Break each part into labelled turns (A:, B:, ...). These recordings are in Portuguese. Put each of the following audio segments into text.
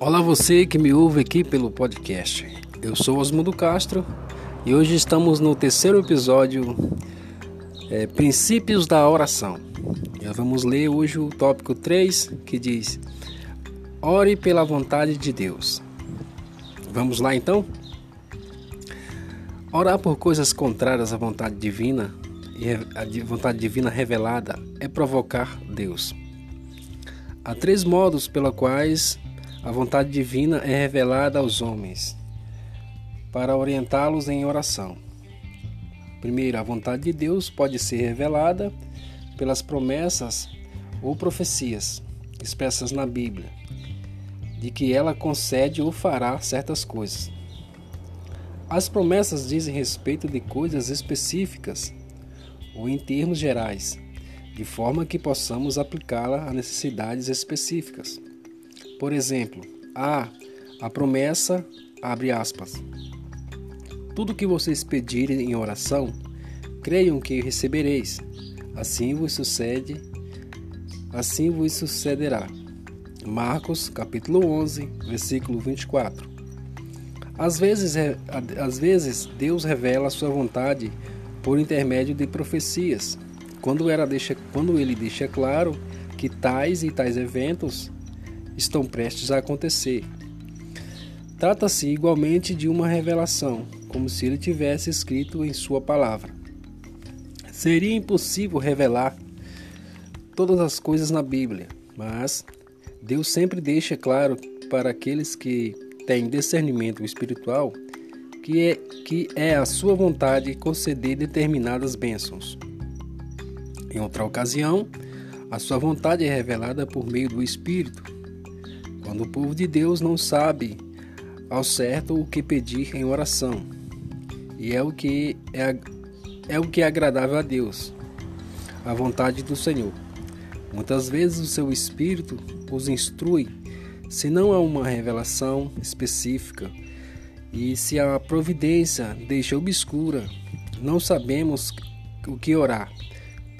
A: Olá você que me ouve aqui pelo podcast. Eu sou Osmundo Castro e hoje estamos no terceiro episódio é, Princípios da Oração. Já vamos ler hoje o tópico 3 que diz Ore pela vontade de Deus. Vamos lá então? Orar por coisas contrárias à vontade divina e a vontade divina revelada é provocar Deus. Há três modos pelos quais a vontade divina é revelada aos homens para orientá-los em oração. Primeiro, a vontade de Deus pode ser revelada pelas promessas ou profecias expressas na Bíblia, de que ela concede ou fará certas coisas. As promessas dizem respeito de coisas específicas ou em termos gerais, de forma que possamos aplicá-la a necessidades específicas. Por exemplo, a a promessa abre aspas. Tudo que vocês pedirem em oração, creiam que recebereis. Assim vos sucede, assim vos sucederá. Marcos, capítulo 11, versículo 24. Às vezes, às vezes Deus revela a sua vontade por intermédio de profecias, quando, deixa, quando ele deixa claro que tais e tais eventos estão prestes a acontecer. Trata-se igualmente de uma revelação, como se ele tivesse escrito em sua palavra. Seria impossível revelar todas as coisas na Bíblia, mas Deus sempre deixa claro para aqueles que têm discernimento espiritual que é, que é a sua vontade conceder determinadas bênçãos. Em outra ocasião, a sua vontade é revelada por meio do Espírito, quando o povo de Deus não sabe ao certo o que pedir em oração, e é o que é, é o que é agradável a Deus, a vontade do Senhor. Muitas vezes o seu espírito os instrui, se não há uma revelação específica, e se a providência deixa obscura, não sabemos o que orar.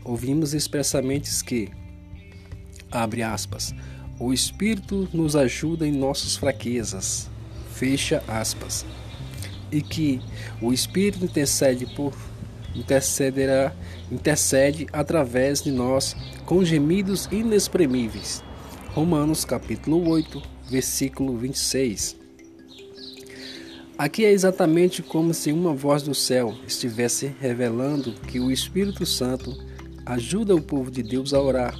A: Ouvimos expressamente que, abre aspas, o Espírito nos ajuda em nossas fraquezas. Fecha aspas. E que o Espírito intercede por intercederá, intercede através de nós com gemidos inexprimíveis. Romanos capítulo 8, versículo 26. Aqui é exatamente como se uma voz do céu estivesse revelando que o Espírito Santo ajuda o povo de Deus a orar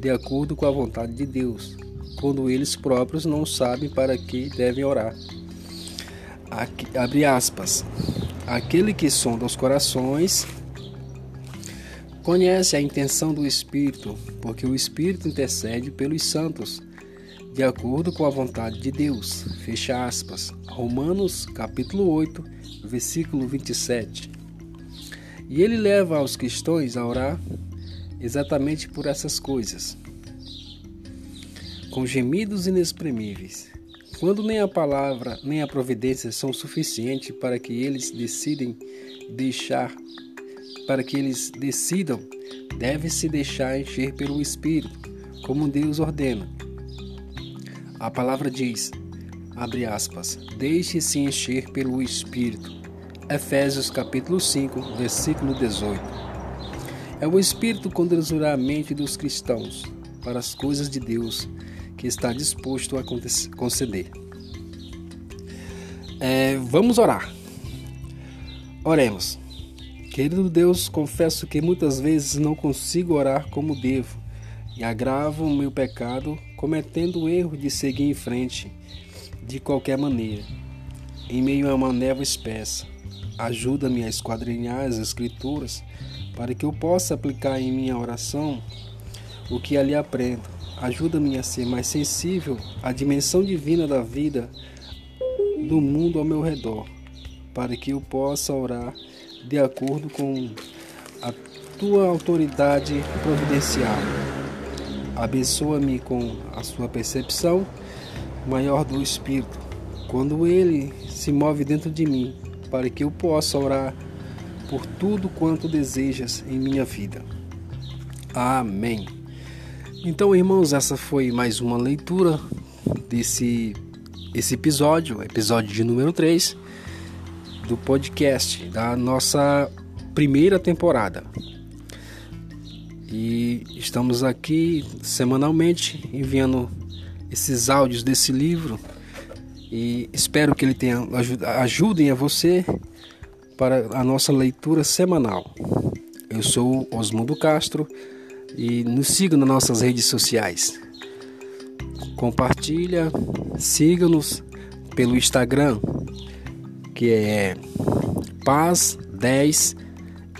A: de acordo com a vontade de Deus, quando eles próprios não sabem para que devem orar. Aqui, abre aspas. Aquele que sonda os corações conhece a intenção do Espírito, porque o Espírito intercede pelos santos, de acordo com a vontade de Deus. Fecha aspas. Romanos capítulo 8, versículo 27. E ele leva os cristãos a orar exatamente por essas coisas, com gemidos inexprimíveis. Quando nem a palavra nem a providência são suficientes para que eles decidem deixar, para que eles decidam, deve-se deixar encher pelo Espírito, como Deus ordena. A palavra diz, abre aspas, deixe-se encher pelo Espírito. Efésios capítulo 5, versículo 18. É o Espírito conduzirá a mente dos cristãos para as coisas de Deus que está disposto a conceder. É, vamos orar. Oremos. Querido Deus, confesso que muitas vezes não consigo orar como devo e agravo o meu pecado cometendo o erro de seguir em frente de qualquer maneira, em meio a uma névoa espessa. Ajuda-me a esquadrinhar as Escrituras para que eu possa aplicar em minha oração o que ali aprendo. Ajuda-me a ser mais sensível à dimensão divina da vida do mundo ao meu redor, para que eu possa orar de acordo com a tua autoridade providencial. Abençoa-me com a sua percepção maior do Espírito, quando ele se move dentro de mim, para que eu possa orar por tudo quanto desejas em minha vida. Amém. Então, irmãos, essa foi mais uma leitura desse esse episódio, episódio de número 3 do podcast da nossa primeira temporada. E estamos aqui semanalmente enviando esses áudios desse livro e espero que ele tenha ajudem a você para a nossa leitura semanal. Eu sou Osmundo Castro e nos siga nas nossas redes sociais. Compartilha, siga-nos pelo Instagram, que é Paz 10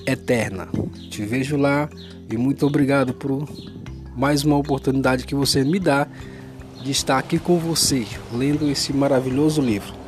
A: Eterna. Te vejo lá e muito obrigado por mais uma oportunidade que você me dá de estar aqui com você, lendo esse maravilhoso livro.